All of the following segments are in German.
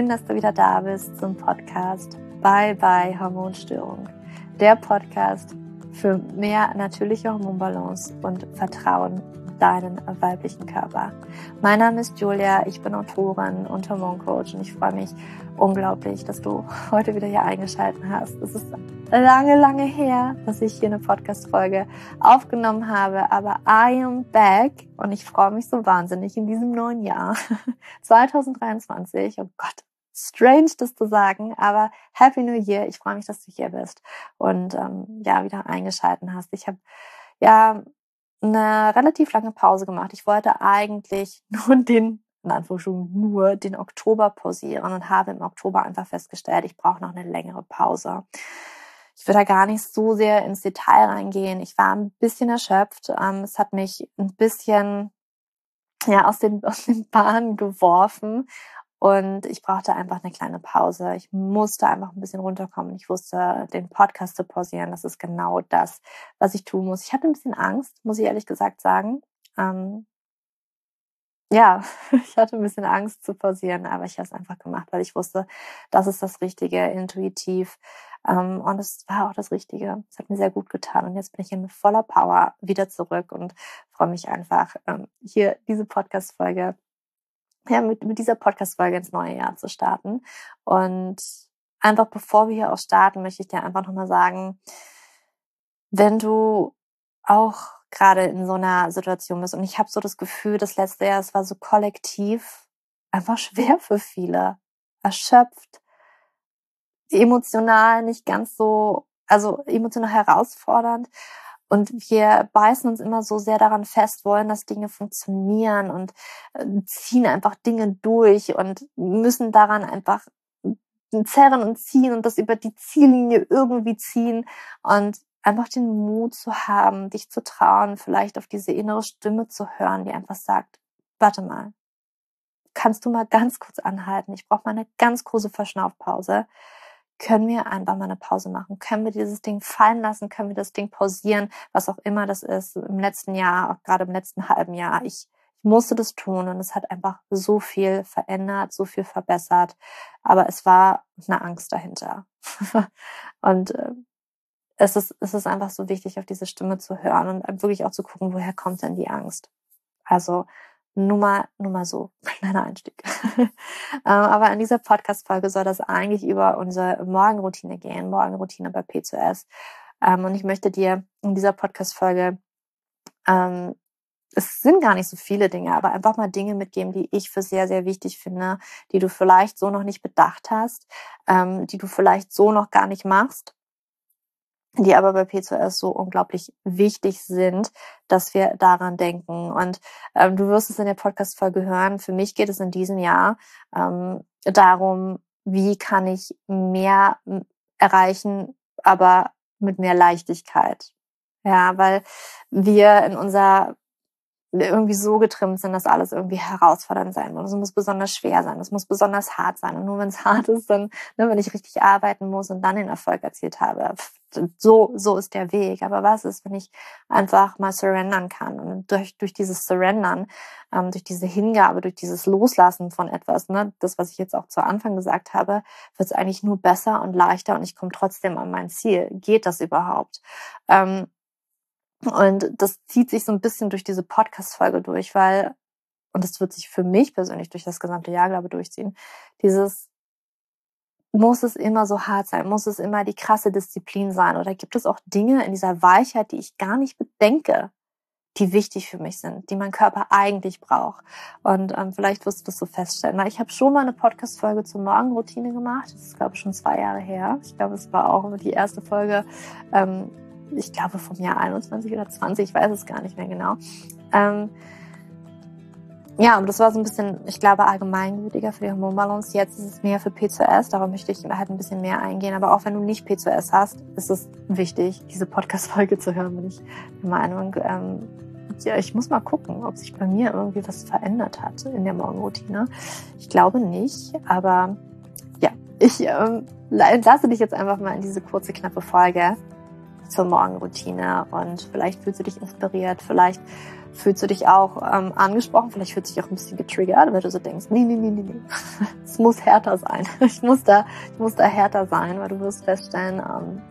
Schön, dass du wieder da bist zum Podcast Bye Bye Hormonstörung. Der Podcast für mehr natürliche Hormonbalance und Vertrauen deinen weiblichen Körper. Mein Name ist Julia, ich bin Autorin und Hormoncoach und ich freue mich unglaublich, dass du heute wieder hier eingeschaltet hast. Es ist lange, lange her, dass ich hier eine Podcast-Folge aufgenommen habe, aber I am back und ich freue mich so wahnsinnig in diesem neuen Jahr 2023. Oh Gott, strange, das zu sagen, aber Happy New Year. Ich freue mich, dass du hier bist und ähm, ja wieder eingeschalten hast. Ich habe ja eine relativ lange Pause gemacht. Ich wollte eigentlich nur den, in Anführungsstrichen nur den Oktober pausieren und habe im Oktober einfach festgestellt, ich brauche noch eine längere Pause. Ich will da gar nicht so sehr ins Detail reingehen. Ich war ein bisschen erschöpft. Ähm, es hat mich ein bisschen ja, aus den, aus den Bahnen geworfen. Und ich brauchte einfach eine kleine Pause. Ich musste einfach ein bisschen runterkommen. Ich wusste, den Podcast zu pausieren. Das ist genau das, was ich tun muss. Ich hatte ein bisschen Angst, muss ich ehrlich gesagt sagen. Ähm, ja, ich hatte ein bisschen Angst zu pausieren, aber ich habe es einfach gemacht, weil ich wusste, das ist das Richtige, intuitiv. Ähm, und es war auch das Richtige. Es hat mir sehr gut getan. Und jetzt bin ich in voller Power wieder zurück und freue mich einfach, ähm, hier diese Podcast-Folge ja, mit, mit dieser Podcast-Folge ins neue Jahr zu starten. Und einfach bevor wir hier auch starten, möchte ich dir einfach nochmal sagen, wenn du auch gerade in so einer Situation bist und ich habe so das Gefühl, das letzte Jahr, es war so kollektiv einfach schwer für viele, erschöpft, emotional nicht ganz so, also emotional herausfordernd und wir beißen uns immer so sehr daran fest, wollen, dass Dinge funktionieren und äh, ziehen einfach Dinge durch und müssen daran einfach zerren und ziehen und das über die Ziellinie irgendwie ziehen und einfach den Mut zu haben, dich zu trauen, vielleicht auf diese innere Stimme zu hören, die einfach sagt, warte mal, kannst du mal ganz kurz anhalten? Ich brauche mal eine ganz große Verschnaufpause können wir einfach mal eine Pause machen? Können wir dieses Ding fallen lassen? Können wir das Ding pausieren? Was auch immer das ist. Im letzten Jahr, auch gerade im letzten halben Jahr, ich, ich musste das tun und es hat einfach so viel verändert, so viel verbessert. Aber es war eine Angst dahinter. und äh, es ist, es ist einfach so wichtig, auf diese Stimme zu hören und wirklich auch zu gucken, woher kommt denn die Angst? Also nur mal, nur mal so, kleiner Einstieg. Ähm, aber in dieser Podcast-Folge soll das eigentlich über unsere Morgenroutine gehen, Morgenroutine bei P2S. Ähm, und ich möchte dir in dieser Podcast-Folge, ähm, es sind gar nicht so viele Dinge, aber einfach mal Dinge mitgeben, die ich für sehr, sehr wichtig finde, die du vielleicht so noch nicht bedacht hast, die du vielleicht so noch gar nicht machst die aber bei P2S so unglaublich wichtig sind, dass wir daran denken. Und ähm, du wirst es in der Podcast-Folge hören. Für mich geht es in diesem Jahr ähm, darum, wie kann ich mehr erreichen, aber mit mehr Leichtigkeit. Ja, weil wir in unserer irgendwie so getrimmt sind, dass alles irgendwie herausfordernd sein muss. Es muss besonders schwer sein, es muss besonders hart sein. Und nur wenn es hart ist, dann, ne, wenn ich richtig arbeiten muss und dann den Erfolg erzielt habe, so, so ist der Weg. Aber was ist, wenn ich einfach mal surrendern kann? Und durch, durch dieses Surrendern, ähm, durch diese Hingabe, durch dieses Loslassen von etwas, ne, das, was ich jetzt auch zu Anfang gesagt habe, wird es eigentlich nur besser und leichter und ich komme trotzdem an mein Ziel. Geht das überhaupt? Ähm, und das zieht sich so ein bisschen durch diese Podcast-Folge durch, weil, und das wird sich für mich persönlich durch das gesamte Jahr, glaube ich, durchziehen, dieses, muss es immer so hart sein? Muss es immer die krasse Disziplin sein? Oder gibt es auch Dinge in dieser Weichheit, die ich gar nicht bedenke, die wichtig für mich sind, die mein Körper eigentlich braucht? Und ähm, vielleicht wirst du das so feststellen. Weil ich habe schon mal eine Podcast-Folge zur Morgenroutine gemacht. Das ist, glaube ich, schon zwei Jahre her. Ich glaube, es war auch die erste Folge ähm, ich glaube vom Jahr 21 oder 20, ich weiß es gar nicht mehr genau. Ähm, ja, aber das war so ein bisschen, ich glaube, allgemeingültiger für die Hormonbalance. Jetzt ist es mehr für P2S, darauf möchte ich halt ein bisschen mehr eingehen. Aber auch wenn du nicht P2S hast, ist es wichtig, diese Podcast-Folge zu hören, bin ich der Meinung. Ähm, ja, ich muss mal gucken, ob sich bei mir irgendwie was verändert hat in der Morgenroutine. Ich glaube nicht, aber ja, ich ähm, lasse dich jetzt einfach mal in diese kurze, knappe Folge zur Morgenroutine und vielleicht fühlst du dich inspiriert, vielleicht fühlst du dich auch ähm, angesprochen, vielleicht fühlst du dich auch ein bisschen getriggert, weil du so denkst, nee, nee, nee, nee, nee, es muss härter sein. Ich muss da, ich muss da härter sein, weil du wirst feststellen, ähm,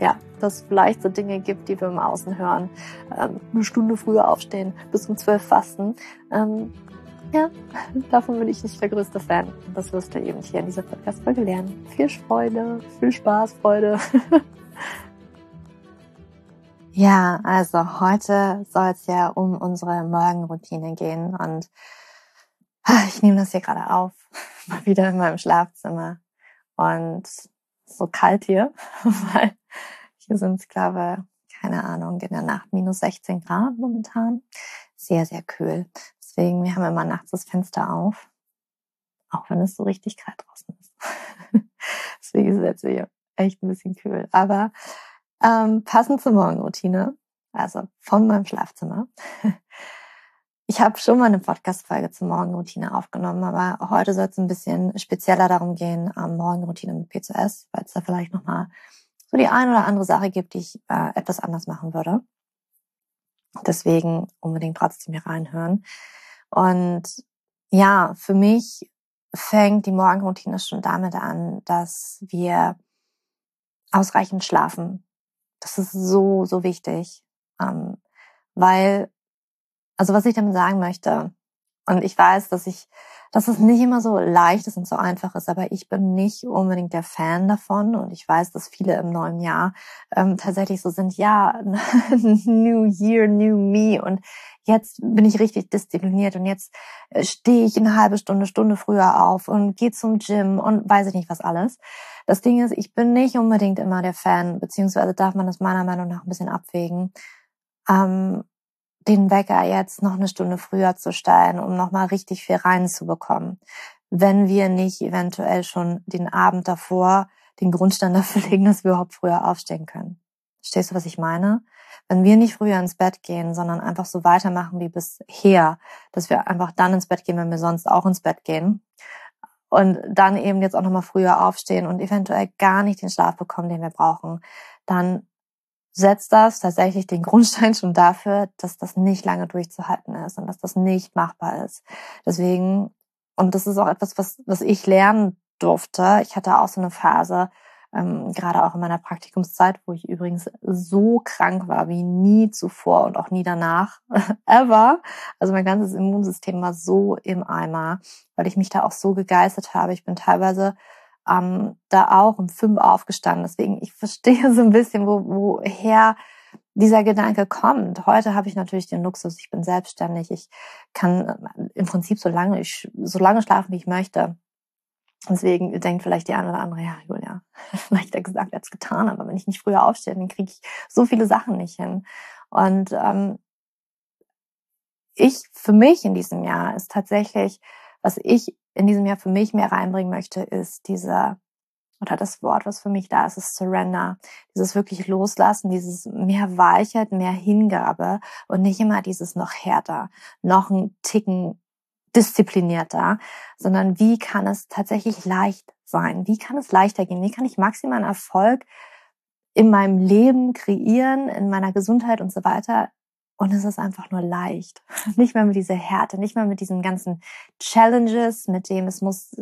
ja, dass es vielleicht so Dinge gibt, die wir im Außen hören. Ähm, eine Stunde früher aufstehen, bis um zwölf fasten. Ähm, ja, davon bin ich nicht der größte Fan. Das wirst du eben hier in dieser Podcast-Folge lernen. Viel Freude, viel Spaß, Freude. Ja, also heute soll es ja um unsere Morgenroutine gehen und ah, ich nehme das hier gerade auf, mal wieder in meinem Schlafzimmer und so kalt hier, weil hier sind es, glaube keine Ahnung, in der Nacht minus 16 Grad momentan. Sehr, sehr kühl. Deswegen, wir haben immer nachts das Fenster auf, auch wenn es so richtig kalt draußen ist. Deswegen ist es jetzt hier echt ein bisschen kühl. Aber ähm, passend zur Morgenroutine, also von meinem Schlafzimmer. Ich habe schon mal eine Podcast-Folge zur Morgenroutine aufgenommen, aber heute soll es ein bisschen spezieller darum gehen, ähm, Morgenroutine mit P2S, weil es da vielleicht nochmal so die eine oder andere Sache gibt, die ich äh, etwas anders machen würde. Deswegen unbedingt trotzdem hier reinhören. Und ja, für mich fängt die Morgenroutine schon damit an, dass wir ausreichend schlafen. Das ist so, so wichtig. Ähm, weil, also was ich damit sagen möchte, und ich weiß, dass ich dass es nicht immer so leicht ist und so einfach ist, aber ich bin nicht unbedingt der Fan davon und ich weiß, dass viele im neuen Jahr ähm, tatsächlich so sind, ja, New Year, New Me und jetzt bin ich richtig diszipliniert und jetzt äh, stehe ich eine halbe Stunde, Stunde früher auf und gehe zum Gym und weiß ich nicht was alles. Das Ding ist, ich bin nicht unbedingt immer der Fan, beziehungsweise darf man das meiner Meinung nach ein bisschen abwägen. Ähm, den Wecker jetzt noch eine Stunde früher zu stellen, um nochmal richtig viel reinzubekommen. Wenn wir nicht eventuell schon den Abend davor den Grundstein dafür legen, dass wir überhaupt früher aufstehen können. Verstehst du, was ich meine? Wenn wir nicht früher ins Bett gehen, sondern einfach so weitermachen wie bisher, dass wir einfach dann ins Bett gehen, wenn wir sonst auch ins Bett gehen, und dann eben jetzt auch nochmal früher aufstehen und eventuell gar nicht den Schlaf bekommen, den wir brauchen, dann setzt das tatsächlich den Grundstein schon dafür, dass das nicht lange durchzuhalten ist und dass das nicht machbar ist. Deswegen, und das ist auch etwas, was, was ich lernen durfte. Ich hatte auch so eine Phase, ähm, gerade auch in meiner Praktikumszeit, wo ich übrigens so krank war wie nie zuvor und auch nie danach, ever. Also mein ganzes Immunsystem war so im Eimer, weil ich mich da auch so gegeistert habe. Ich bin teilweise ähm, da auch um fünf aufgestanden. Deswegen, ich verstehe so ein bisschen, wo, woher dieser Gedanke kommt. Heute habe ich natürlich den Luxus, ich bin selbstständig, ich kann äh, im Prinzip so lange, ich, so lange schlafen, wie ich möchte. Deswegen denkt vielleicht die eine oder andere, ja, Julia, leichter gesagt als getan, aber wenn ich nicht früher aufstehe, dann kriege ich so viele Sachen nicht hin. Und ähm, ich, für mich in diesem Jahr ist tatsächlich, was ich in diesem Jahr für mich mehr reinbringen möchte, ist dieser oder das Wort, was für mich da ist, ist Surrender. Dieses wirklich Loslassen, dieses mehr Weichheit, mehr Hingabe und nicht immer dieses noch härter, noch ein Ticken disziplinierter, sondern wie kann es tatsächlich leicht sein? Wie kann es leichter gehen? Wie kann ich maximalen Erfolg in meinem Leben kreieren, in meiner Gesundheit und so weiter, und es ist einfach nur leicht. Nicht mehr mit dieser Härte, nicht mehr mit diesen ganzen Challenges, mit dem es muss,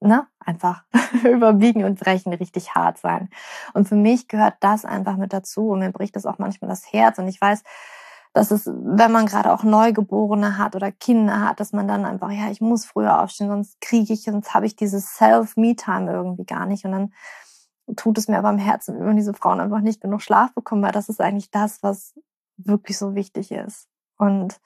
ne, einfach überbiegen und brechen richtig hart sein. Und für mich gehört das einfach mit dazu. Und mir bricht das auch manchmal das Herz. Und ich weiß, dass es, wenn man gerade auch Neugeborene hat oder Kinder hat, dass man dann einfach, ja, ich muss früher aufstehen, sonst kriege ich, sonst habe ich dieses Self-Me-Time irgendwie gar nicht. Und dann tut es mir aber am Herzen, wenn diese Frauen einfach nicht genug Schlaf bekommen, weil das ist eigentlich das, was wirklich so wichtig ist. Und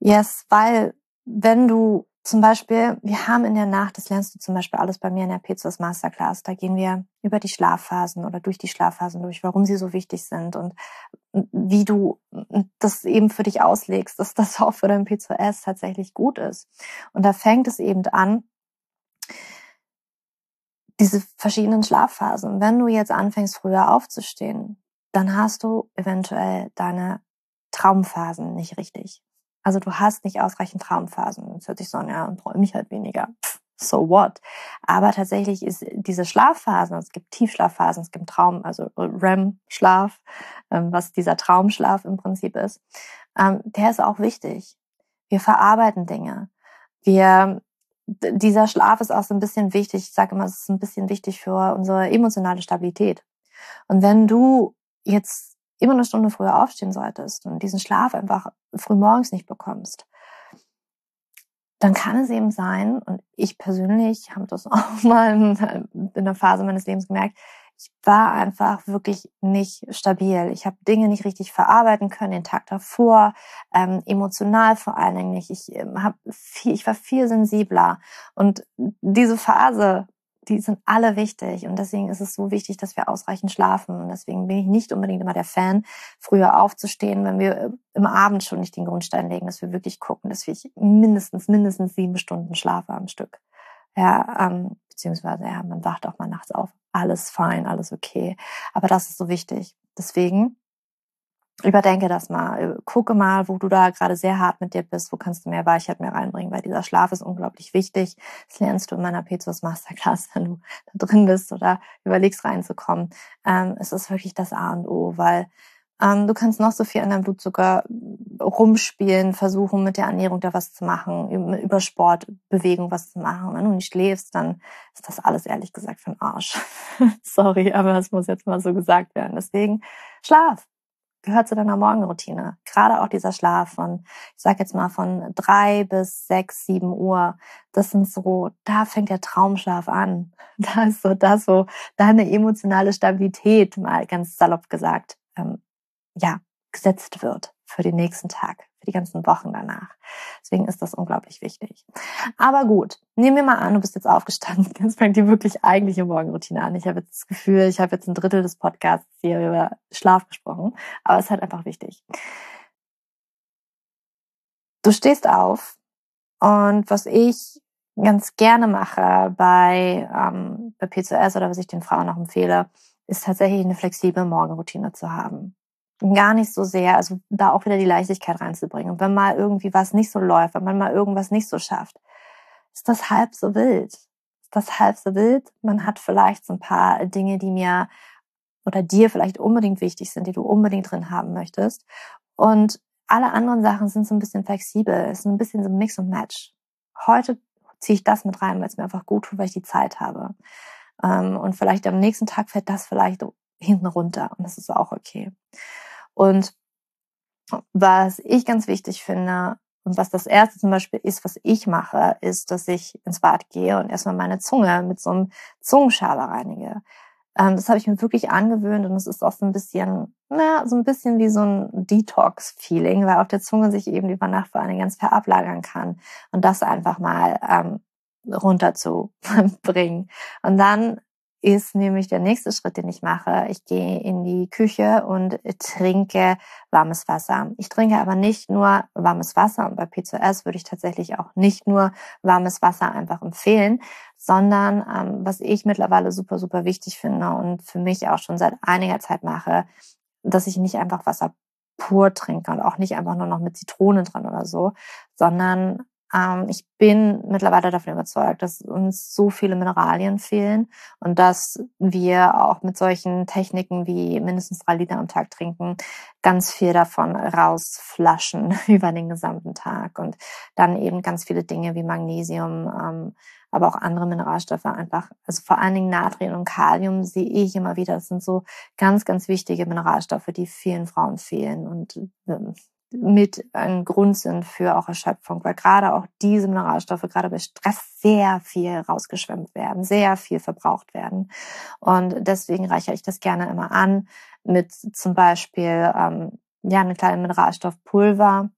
yes, weil wenn du zum Beispiel, wir haben in der Nacht, das lernst du zum Beispiel alles bei mir in der P2S Masterclass, da gehen wir über die Schlafphasen oder durch die Schlafphasen durch, warum sie so wichtig sind und wie du das eben für dich auslegst, dass das auch für dein P2S tatsächlich gut ist. Und da fängt es eben an, diese verschiedenen Schlafphasen. Wenn du jetzt anfängst, früher aufzustehen, dann hast du eventuell deine Traumphasen nicht richtig. Also du hast nicht ausreichend Traumphasen. Das hört sich so an, ja, träume ich halt weniger. So what? Aber tatsächlich ist diese Schlafphasen, es gibt Tiefschlafphasen, es gibt Traum, also REM-Schlaf, ähm, was dieser Traumschlaf im Prinzip ist, ähm, der ist auch wichtig. Wir verarbeiten Dinge. Wir, dieser Schlaf ist auch so ein bisschen wichtig. Ich sage immer, es ist ein bisschen wichtig für unsere emotionale Stabilität. Und wenn du jetzt immer eine Stunde früher aufstehen solltest und diesen Schlaf einfach früh morgens nicht bekommst, dann kann es eben sein, und ich persönlich habe das auch mal in, in der Phase meines Lebens gemerkt, ich war einfach wirklich nicht stabil. Ich habe Dinge nicht richtig verarbeiten können den Tag davor, ähm, emotional vor allen Dingen nicht. Ich ähm, hab viel, ich war viel sensibler und diese Phase die sind alle wichtig. Und deswegen ist es so wichtig, dass wir ausreichend schlafen. Und deswegen bin ich nicht unbedingt immer der Fan, früher aufzustehen, wenn wir äh, im Abend schon nicht den Grundstein legen, dass wir wirklich gucken, dass wir mindestens, mindestens sieben Stunden schlafe am Stück. Ja, ähm, beziehungsweise, ja, man wacht auch mal nachts auf. Alles fein, alles okay. Aber das ist so wichtig. Deswegen überdenke das mal. Gucke mal, wo du da gerade sehr hart mit dir bist, wo kannst du mehr Weichheit mehr reinbringen, weil dieser Schlaf ist unglaublich wichtig. Das lernst du in meiner Petrus Masterclass, wenn du da drin bist oder überlegst reinzukommen. Ähm, es ist wirklich das A und O, weil ähm, du kannst noch so viel an deinem Blutzucker rumspielen, versuchen mit der Ernährung da was zu machen, über Sport, Bewegung was zu machen. Wenn du nicht schläfst, dann ist das alles ehrlich gesagt für den Arsch. Sorry, aber das muss jetzt mal so gesagt werden. Deswegen Schlaf gehört zu deiner Morgenroutine. Gerade auch dieser Schlaf von, ich sag jetzt mal von drei bis sechs, sieben Uhr. Das sind so, da fängt der Traumschlaf an. Da ist so das, wo deine emotionale Stabilität, mal ganz salopp gesagt, ähm, ja, gesetzt wird für den nächsten Tag die ganzen Wochen danach. Deswegen ist das unglaublich wichtig. Aber gut, nehmen wir mal an, du bist jetzt aufgestanden. Jetzt fängt die wirklich eigentliche Morgenroutine an. Ich habe jetzt das Gefühl, ich habe jetzt ein Drittel des Podcasts hier über Schlaf gesprochen, aber es ist halt einfach wichtig. Du stehst auf und was ich ganz gerne mache bei, ähm, bei P2S oder was ich den Frauen auch empfehle, ist tatsächlich eine flexible Morgenroutine zu haben gar nicht so sehr, also da auch wieder die Leichtigkeit reinzubringen. Und wenn mal irgendwie was nicht so läuft, wenn man mal irgendwas nicht so schafft, ist das halb so wild. Ist das halb so wild? Man hat vielleicht so ein paar Dinge, die mir oder dir vielleicht unbedingt wichtig sind, die du unbedingt drin haben möchtest. Und alle anderen Sachen sind so ein bisschen flexibel, ist ein bisschen so Mix und Match. Heute ziehe ich das mit rein, weil es mir einfach gut tut, weil ich die Zeit habe. Ähm, und vielleicht am nächsten Tag fällt das vielleicht hinten runter und das ist auch okay. Und was ich ganz wichtig finde und was das erste zum Beispiel ist, was ich mache, ist, dass ich ins Bad gehe und erstmal meine Zunge mit so einem Zungenschaber reinige. Ähm, das habe ich mir wirklich angewöhnt und es ist auch so ein bisschen, na, so ein bisschen wie so ein Detox-Feeling, weil auf der Zunge sich eben über Nacht vor allem ganz viel ablagern kann und das einfach mal ähm, runterzubringen. Und dann ist nämlich der nächste Schritt, den ich mache. Ich gehe in die Küche und trinke warmes Wasser. Ich trinke aber nicht nur warmes Wasser und bei P2S würde ich tatsächlich auch nicht nur warmes Wasser einfach empfehlen, sondern ähm, was ich mittlerweile super, super wichtig finde und für mich auch schon seit einiger Zeit mache, dass ich nicht einfach Wasser pur trinke und auch nicht einfach nur noch mit Zitrone dran oder so, sondern ich bin mittlerweile davon überzeugt, dass uns so viele Mineralien fehlen und dass wir auch mit solchen Techniken wie mindestens drei Liter am Tag trinken, ganz viel davon rausflaschen über den gesamten Tag und dann eben ganz viele Dinge wie Magnesium, ähm, aber auch andere Mineralstoffe einfach, also vor allen Dingen Natrium und Kalium sehe ich immer wieder. Das sind so ganz, ganz wichtige Mineralstoffe, die vielen Frauen fehlen und ähm, mit ein Grund sind für auch Erschöpfung, weil gerade auch diese Mineralstoffe gerade bei Stress sehr viel rausgeschwemmt werden, sehr viel verbraucht werden. Und deswegen reichere ich das gerne immer an mit zum Beispiel ähm, ja eine kleine Mineralstoffpulver.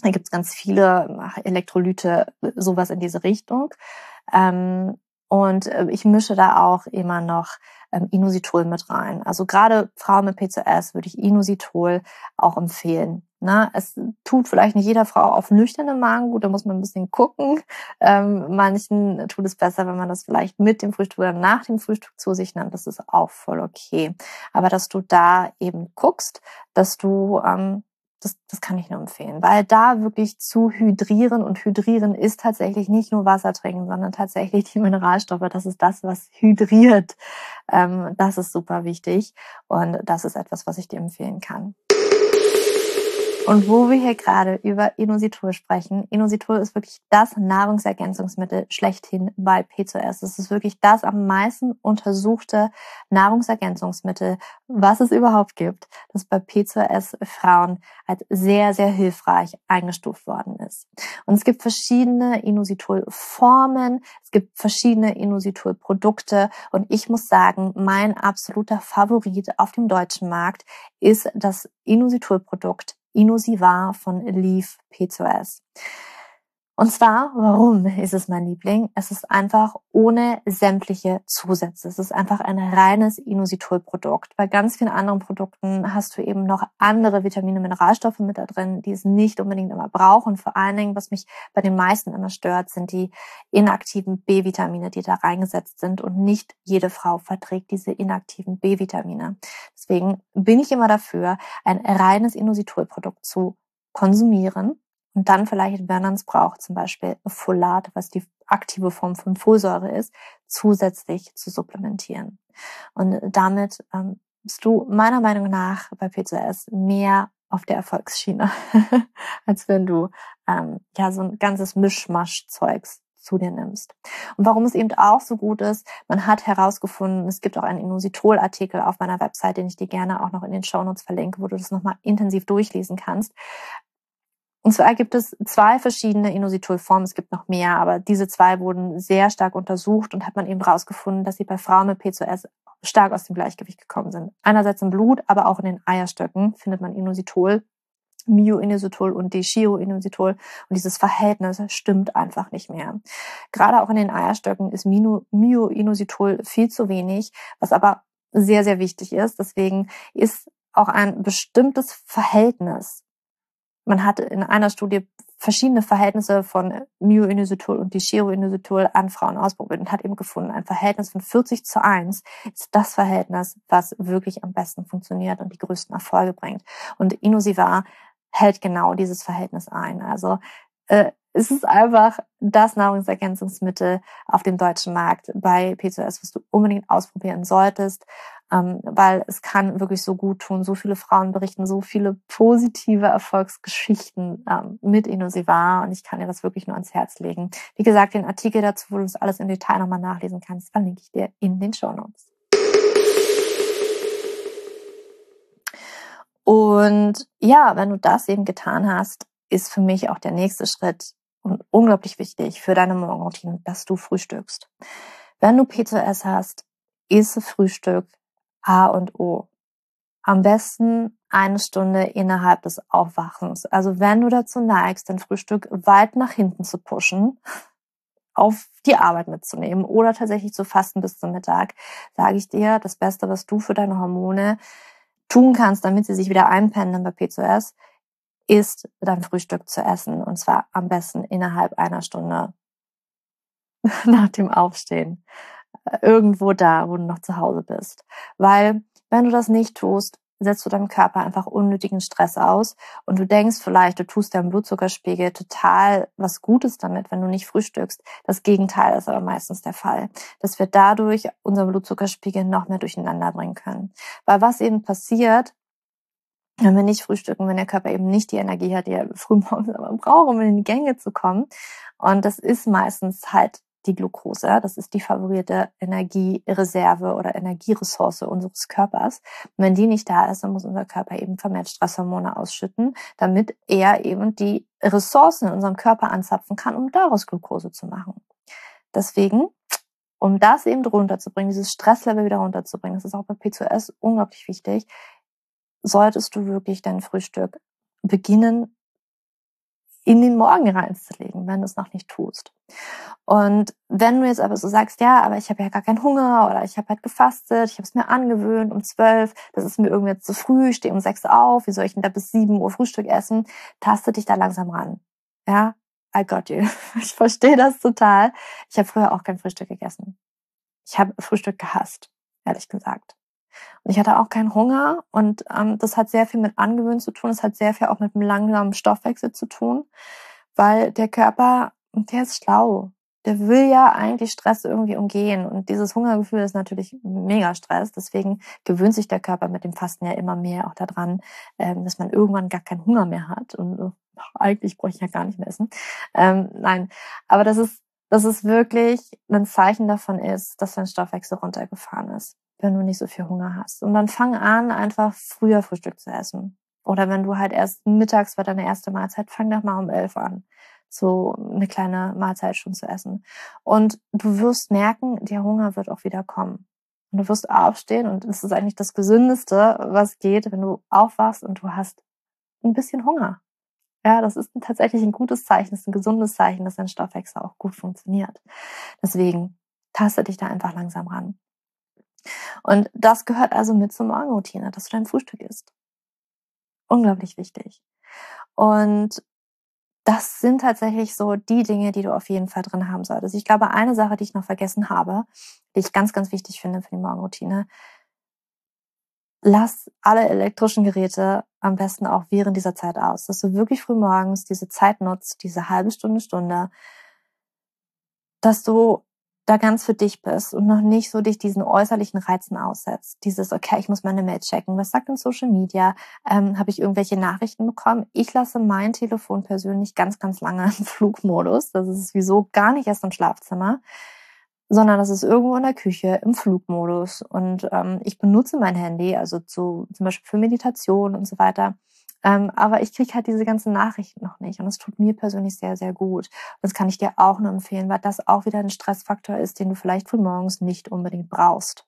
Da gibt's ganz viele Elektrolyte, sowas in diese Richtung. Ähm, und äh, ich mische da auch immer noch ähm, Inositol mit rein. Also gerade Frauen mit PCOS würde ich Inositol auch empfehlen. Na, es tut vielleicht nicht jeder Frau auf nüchternen Magen gut, da muss man ein bisschen gucken. Ähm, manchen tut es besser, wenn man das vielleicht mit dem Frühstück oder nach dem Frühstück zu sich nimmt. Das ist auch voll okay. Aber dass du da eben guckst, dass du ähm, das, das kann ich nur empfehlen, weil da wirklich zu hydrieren und hydrieren ist tatsächlich nicht nur Wasser trinken, sondern tatsächlich die Mineralstoffe. Das ist das, was hydriert. Ähm, das ist super wichtig und das ist etwas, was ich dir empfehlen kann. Und wo wir hier gerade über Inositol sprechen, Inositol ist wirklich das Nahrungsergänzungsmittel schlechthin bei P2S. Es ist wirklich das am meisten untersuchte Nahrungsergänzungsmittel, was es überhaupt gibt, das bei P2S Frauen als sehr, sehr hilfreich eingestuft worden ist. Und es gibt verschiedene Inositol-Formen, es gibt verschiedene Inositol-Produkte und ich muss sagen, mein absoluter Favorit auf dem deutschen Markt ist das Inositol-Produkt Inosivar von Leaf P2S. Und zwar, warum ist es mein Liebling? Es ist einfach ohne sämtliche Zusätze. Es ist einfach ein reines Inositol-Produkt. Bei ganz vielen anderen Produkten hast du eben noch andere Vitamine, Mineralstoffe mit da drin, die es nicht unbedingt immer braucht. Und vor allen Dingen, was mich bei den meisten immer stört, sind die inaktiven B-Vitamine, die da reingesetzt sind. Und nicht jede Frau verträgt diese inaktiven B-Vitamine. Deswegen bin ich immer dafür, ein reines Inositol-Produkt zu konsumieren und dann vielleicht, wenn man es braucht, zum Beispiel Folat, was die aktive Form von Folsäure ist, zusätzlich zu supplementieren. Und damit ähm, bist du meiner Meinung nach bei P2S mehr auf der Erfolgsschiene, als wenn du ähm, ja so ein ganzes Mischmasch-Zeugs zu dir nimmst. Und warum es eben auch so gut ist, man hat herausgefunden, es gibt auch einen Inositol-Artikel auf meiner Website, den ich dir gerne auch noch in den Shownotes verlinke, wo du das nochmal intensiv durchlesen kannst. Und zwar gibt es zwei verschiedene Inositol-Formen. Es gibt noch mehr, aber diese zwei wurden sehr stark untersucht und hat man eben herausgefunden, dass sie bei Frauen mit P2S stark aus dem Gleichgewicht gekommen sind. Einerseits im Blut, aber auch in den Eierstöcken findet man Inositol, Myoinositol und Dechiroinositol. Und dieses Verhältnis stimmt einfach nicht mehr. Gerade auch in den Eierstöcken ist Myoinositol viel zu wenig, was aber sehr, sehr wichtig ist. Deswegen ist auch ein bestimmtes Verhältnis man hat in einer Studie verschiedene Verhältnisse von Myoinositol und Dechiroinositol an Frauen ausprobiert und hat eben gefunden, ein Verhältnis von 40 zu 1 ist das Verhältnis, was wirklich am besten funktioniert und die größten Erfolge bringt. Und Inosivar hält genau dieses Verhältnis ein. Also äh, es ist einfach das Nahrungsergänzungsmittel auf dem deutschen Markt bei P2S, was du unbedingt ausprobieren solltest ähm, weil es kann wirklich so gut tun. So viele Frauen berichten so viele positive Erfolgsgeschichten ähm, mit Inosivar und ich kann dir das wirklich nur ans Herz legen. Wie gesagt, den Artikel dazu, wo du das alles im Detail nochmal nachlesen kannst, verlinke ich dir in den Show Notes. Und ja, wenn du das eben getan hast, ist für mich auch der nächste Schritt und unglaublich wichtig für deine Morgenroutine, dass du frühstückst. Wenn du PCOS hast, isse Frühstück A und O. Am besten eine Stunde innerhalb des Aufwachens. Also wenn du dazu neigst, dein Frühstück weit nach hinten zu pushen, auf die Arbeit mitzunehmen oder tatsächlich zu fasten bis zum Mittag, sage ich dir, das Beste, was du für deine Hormone tun kannst, damit sie sich wieder einpendeln bei P2S, ist dein Frühstück zu essen. Und zwar am besten innerhalb einer Stunde nach dem Aufstehen irgendwo da, wo du noch zu Hause bist. Weil wenn du das nicht tust, setzt du deinem Körper einfach unnötigen Stress aus und du denkst vielleicht, du tust deinem Blutzuckerspiegel total was Gutes damit, wenn du nicht frühstückst. Das Gegenteil ist aber meistens der Fall, dass wir dadurch unseren Blutzuckerspiegel noch mehr durcheinander bringen können. Weil was eben passiert, wenn wir nicht frühstücken, wenn der Körper eben nicht die Energie hat, die er frühmorgens aber braucht, um in die Gänge zu kommen. Und das ist meistens halt die Glucose. Das ist die favorisierte Energiereserve oder Energieressource unseres Körpers. Und wenn die nicht da ist, dann muss unser Körper eben vermehrt Stresshormone ausschütten, damit er eben die Ressourcen in unserem Körper anzapfen kann, um daraus Glucose zu machen. Deswegen, um das eben runterzubringen, dieses Stresslevel wieder runterzubringen, das ist auch bei P2S unglaublich wichtig, solltest du wirklich dein Frühstück beginnen in den Morgen reinzulegen, wenn du es noch nicht tust. Und wenn du jetzt aber so sagst, ja, aber ich habe ja gar keinen Hunger oder ich habe halt gefastet, ich habe es mir angewöhnt um zwölf, das ist mir irgendwie zu früh, ich stehe um sechs auf, wie soll ich denn da bis sieben Uhr Frühstück essen? Taste dich da langsam ran. Ja, I got you. Ich verstehe das total. Ich habe früher auch kein Frühstück gegessen. Ich habe Frühstück gehasst, ehrlich gesagt. Und ich hatte auch keinen Hunger und ähm, das hat sehr viel mit Angewöhnen zu tun. Das hat sehr viel auch mit einem langsamen Stoffwechsel zu tun, weil der Körper, der ist schlau. Der will ja eigentlich Stress irgendwie umgehen. Und dieses Hungergefühl ist natürlich mega Stress. Deswegen gewöhnt sich der Körper mit dem Fasten ja immer mehr auch daran, ähm, dass man irgendwann gar keinen Hunger mehr hat. Und äh, eigentlich bräuchte ich ja gar nicht mehr essen. Ähm, nein, aber das ist dass es wirklich ein Zeichen davon ist, dass dein Stoffwechsel runtergefahren ist, wenn du nicht so viel Hunger hast. Und dann fang an, einfach früher Frühstück zu essen. Oder wenn du halt erst mittags war deine erste Mahlzeit, fang doch mal um elf an, so eine kleine Mahlzeit schon zu essen. Und du wirst merken, der Hunger wird auch wieder kommen. Und du wirst aufstehen und es ist eigentlich das Gesündeste, was geht, wenn du aufwachst und du hast ein bisschen Hunger. Ja, das ist tatsächlich ein gutes Zeichen, das ist ein gesundes Zeichen, dass dein Stoffwechsel auch gut funktioniert. Deswegen taste dich da einfach langsam ran. Und das gehört also mit zur Morgenroutine, dass du dein Frühstück isst. Unglaublich wichtig. Und das sind tatsächlich so die Dinge, die du auf jeden Fall drin haben solltest. Ich glaube, eine Sache, die ich noch vergessen habe, die ich ganz, ganz wichtig finde für die Morgenroutine, lass alle elektrischen Geräte am besten auch während dieser Zeit aus, dass du wirklich früh morgens diese Zeit nutzt, diese halbe Stunde, Stunde, dass du da ganz für dich bist und noch nicht so dich diesen äußerlichen Reizen aussetzt. Dieses, okay, ich muss meine Mail checken. Was sagt denn Social Media? Ähm, Habe ich irgendwelche Nachrichten bekommen? Ich lasse mein Telefon persönlich ganz, ganz lange im Flugmodus. Das ist sowieso gar nicht erst im Schlafzimmer sondern das ist irgendwo in der Küche im Flugmodus. Und ähm, ich benutze mein Handy, also zu, zum Beispiel für Meditation und so weiter. Ähm, aber ich kriege halt diese ganzen Nachrichten noch nicht. Und das tut mir persönlich sehr, sehr gut. Und das kann ich dir auch nur empfehlen, weil das auch wieder ein Stressfaktor ist, den du vielleicht früh morgens nicht unbedingt brauchst.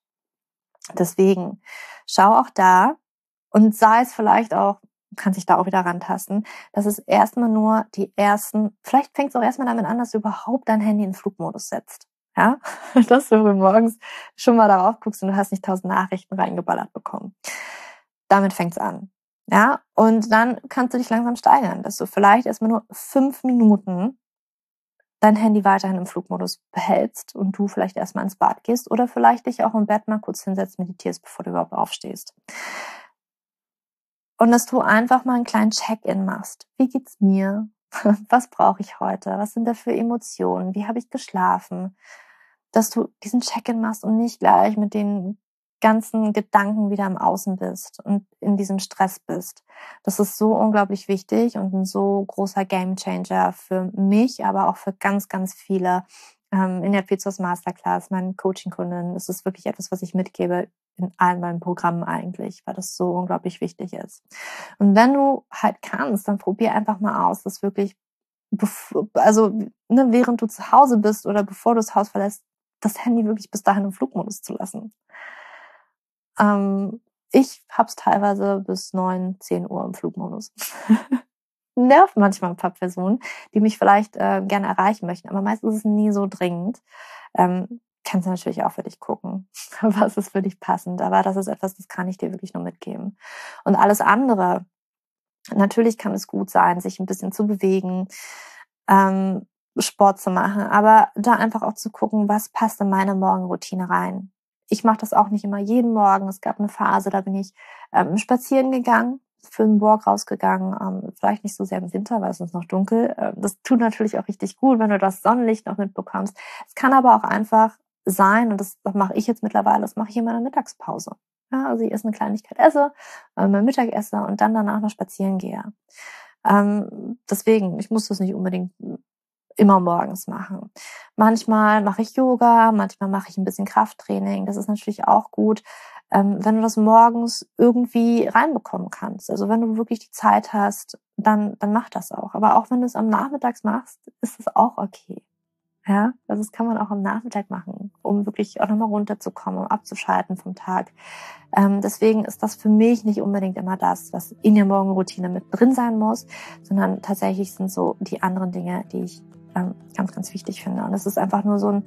Deswegen schau auch da und sei es vielleicht auch, kann sich da auch wieder rantasten, dass es erstmal nur die ersten, vielleicht fängt es auch erstmal damit an, dass du überhaupt dein Handy in Flugmodus setzt. Ja, dass du morgens schon mal darauf guckst und du hast nicht tausend Nachrichten reingeballert bekommen. Damit fängt's an. Ja, und dann kannst du dich langsam steigern, dass du vielleicht erstmal nur fünf Minuten dein Handy weiterhin im Flugmodus behältst und du vielleicht erstmal ins Bad gehst oder vielleicht dich auch im Bett mal kurz hinsetzt, meditierst, bevor du überhaupt aufstehst. Und dass du einfach mal einen kleinen Check-in machst. Wie geht's mir? Was brauche ich heute? Was sind da für Emotionen? Wie habe ich geschlafen? Dass du diesen Check-in machst und nicht gleich mit den ganzen Gedanken wieder im Außen bist und in diesem Stress bist. Das ist so unglaublich wichtig und ein so großer Gamechanger für mich, aber auch für ganz, ganz viele. Ähm, in der Pizos Masterclass, meinen Coaching-Kunden, ist es wirklich etwas, was ich mitgebe in allen meinen Programmen eigentlich, weil das so unglaublich wichtig ist. Und wenn du halt kannst, dann probier einfach mal aus, das wirklich, also ne, während du zu Hause bist oder bevor du das Haus verlässt, das Handy wirklich bis dahin im Flugmodus zu lassen. Ähm, ich hab's teilweise bis neun, zehn Uhr im Flugmodus. Nervt manchmal ein paar Personen, die mich vielleicht äh, gerne erreichen möchten, aber meistens ist es nie so dringend. Ähm, kannst du natürlich auch für dich gucken, was ist für dich passend. Aber das ist etwas, das kann ich dir wirklich nur mitgeben. Und alles andere, natürlich kann es gut sein, sich ein bisschen zu bewegen, ähm, Sport zu machen, aber da einfach auch zu gucken, was passt in meine Morgenroutine rein. Ich mache das auch nicht immer jeden Morgen. Es gab eine Phase, da bin ich ähm, spazieren gegangen, für einen Walk rausgegangen, ähm, vielleicht nicht so sehr im Winter, weil es ist noch dunkel. Ähm, das tut natürlich auch richtig gut, wenn du das Sonnenlicht noch mitbekommst. Es kann aber auch einfach sein, und das, das mache ich jetzt mittlerweile, das mache ich in meiner Mittagspause. Ja, also ich esse eine Kleinigkeit esse, äh, mein Mittag esse und dann danach noch spazieren gehe. Ähm, deswegen, ich muss das nicht unbedingt immer morgens machen. Manchmal mache ich Yoga, manchmal mache ich ein bisschen Krafttraining. Das ist natürlich auch gut, ähm, wenn du das morgens irgendwie reinbekommen kannst. Also wenn du wirklich die Zeit hast, dann, dann mach das auch. Aber auch wenn du es am Nachmittags machst, ist es auch okay. Ja, also das kann man auch am Nachmittag machen, um wirklich auch nochmal runterzukommen, um abzuschalten vom Tag. Ähm, deswegen ist das für mich nicht unbedingt immer das, was in der Morgenroutine mit drin sein muss, sondern tatsächlich sind so die anderen Dinge, die ich ähm, ganz, ganz wichtig finde. Und es ist einfach nur so ein,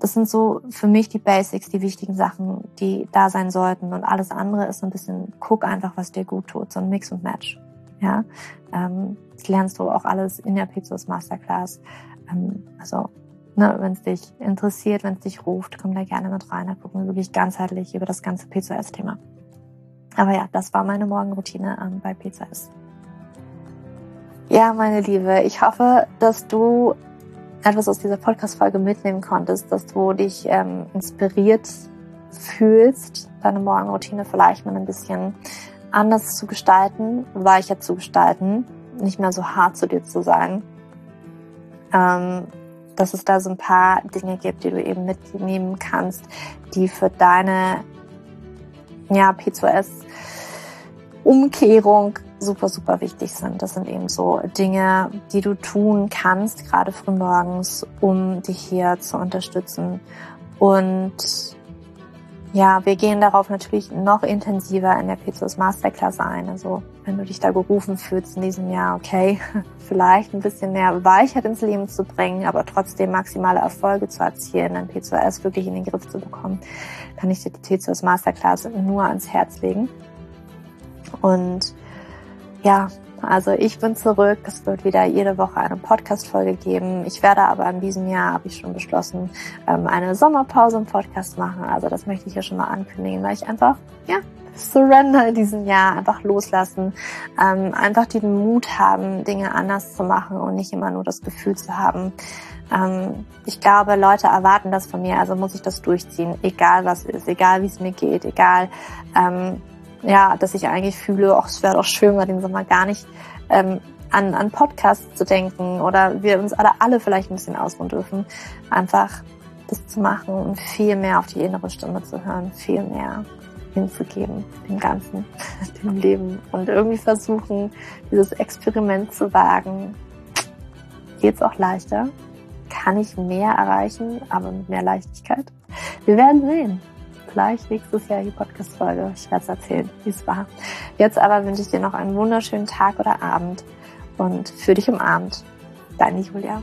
das sind so für mich die Basics, die wichtigen Sachen, die da sein sollten. Und alles andere ist so ein bisschen, guck einfach, was dir gut tut, so ein Mix und Match. Ja, ähm, das lernst du auch alles in der Pizzos Masterclass. Ähm, also ne, wenn es dich interessiert, wenn es dich ruft, komm da gerne mit rein. Da gucken wir wirklich ganzheitlich über das ganze PCOS-Thema. Aber ja, das war meine Morgenroutine ähm, bei PCOS. Ja, meine Liebe, ich hoffe, dass du etwas aus dieser Podcast-Folge mitnehmen konntest, dass du dich ähm, inspiriert fühlst, deine Morgenroutine vielleicht mal ein bisschen anders zu gestalten, weicher zu gestalten, nicht mehr so hart zu dir zu sein. Ähm, dass es da so ein paar Dinge gibt, die du eben mitnehmen kannst, die für deine ja, P2S-Umkehrung super, super wichtig sind. Das sind eben so Dinge, die du tun kannst, gerade frühmorgens, um dich hier zu unterstützen. Und ja, wir gehen darauf natürlich noch intensiver in der P2S Masterclass ein. Also wenn du dich da gerufen fühlst in diesem Jahr, okay, vielleicht ein bisschen mehr Weichheit ins Leben zu bringen, aber trotzdem maximale Erfolge zu erzielen, ein P2S wirklich in den Griff zu bekommen, kann ich dir die P2S Masterclass nur ans Herz legen. Und ja, also ich bin zurück. Es wird wieder jede Woche eine Podcast-Folge geben. Ich werde aber in diesem Jahr, habe ich schon beschlossen, ähm, eine Sommerpause im Podcast machen. Also das möchte ich ja schon mal ankündigen, weil ich einfach, ja, Surrender in diesem Jahr, einfach loslassen, ähm, einfach den Mut haben, Dinge anders zu machen und nicht immer nur das Gefühl zu haben, ähm, ich glaube, Leute erwarten das von mir, also muss ich das durchziehen, egal was ist, egal wie es mir geht, egal ja, dass ich eigentlich fühle, ach, es wäre doch schön, mal den Sommer gar nicht ähm, an, an Podcasts zu denken oder wir uns alle, alle vielleicht ein bisschen ausruhen dürfen, einfach das zu machen und viel mehr auf die innere Stimme zu hören, viel mehr hinzugeben, dem Ganzen, dem Leben und irgendwie versuchen, dieses Experiment zu wagen. Geht's auch leichter? Kann ich mehr erreichen, aber mit mehr Leichtigkeit? Wir werden sehen vielleicht nächstes Jahr die Podcast-Folge. Ich werde es erzählen, wie es war. Jetzt aber wünsche ich dir noch einen wunderschönen Tag oder Abend und für dich umarmt. Deine Julia.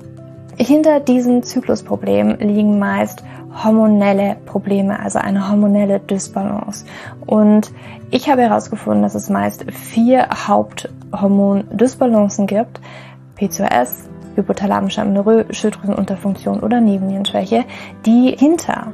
hinter diesem Zyklusproblem liegen meist hormonelle Probleme, also eine hormonelle Dysbalance. Und ich habe herausgefunden, dass es meist vier Haupthormon-Dysbalancen gibt. PCOS, hypothalamische Amenorrhoe, Schilddrüsenunterfunktion oder Nebennierenschwäche, die hinter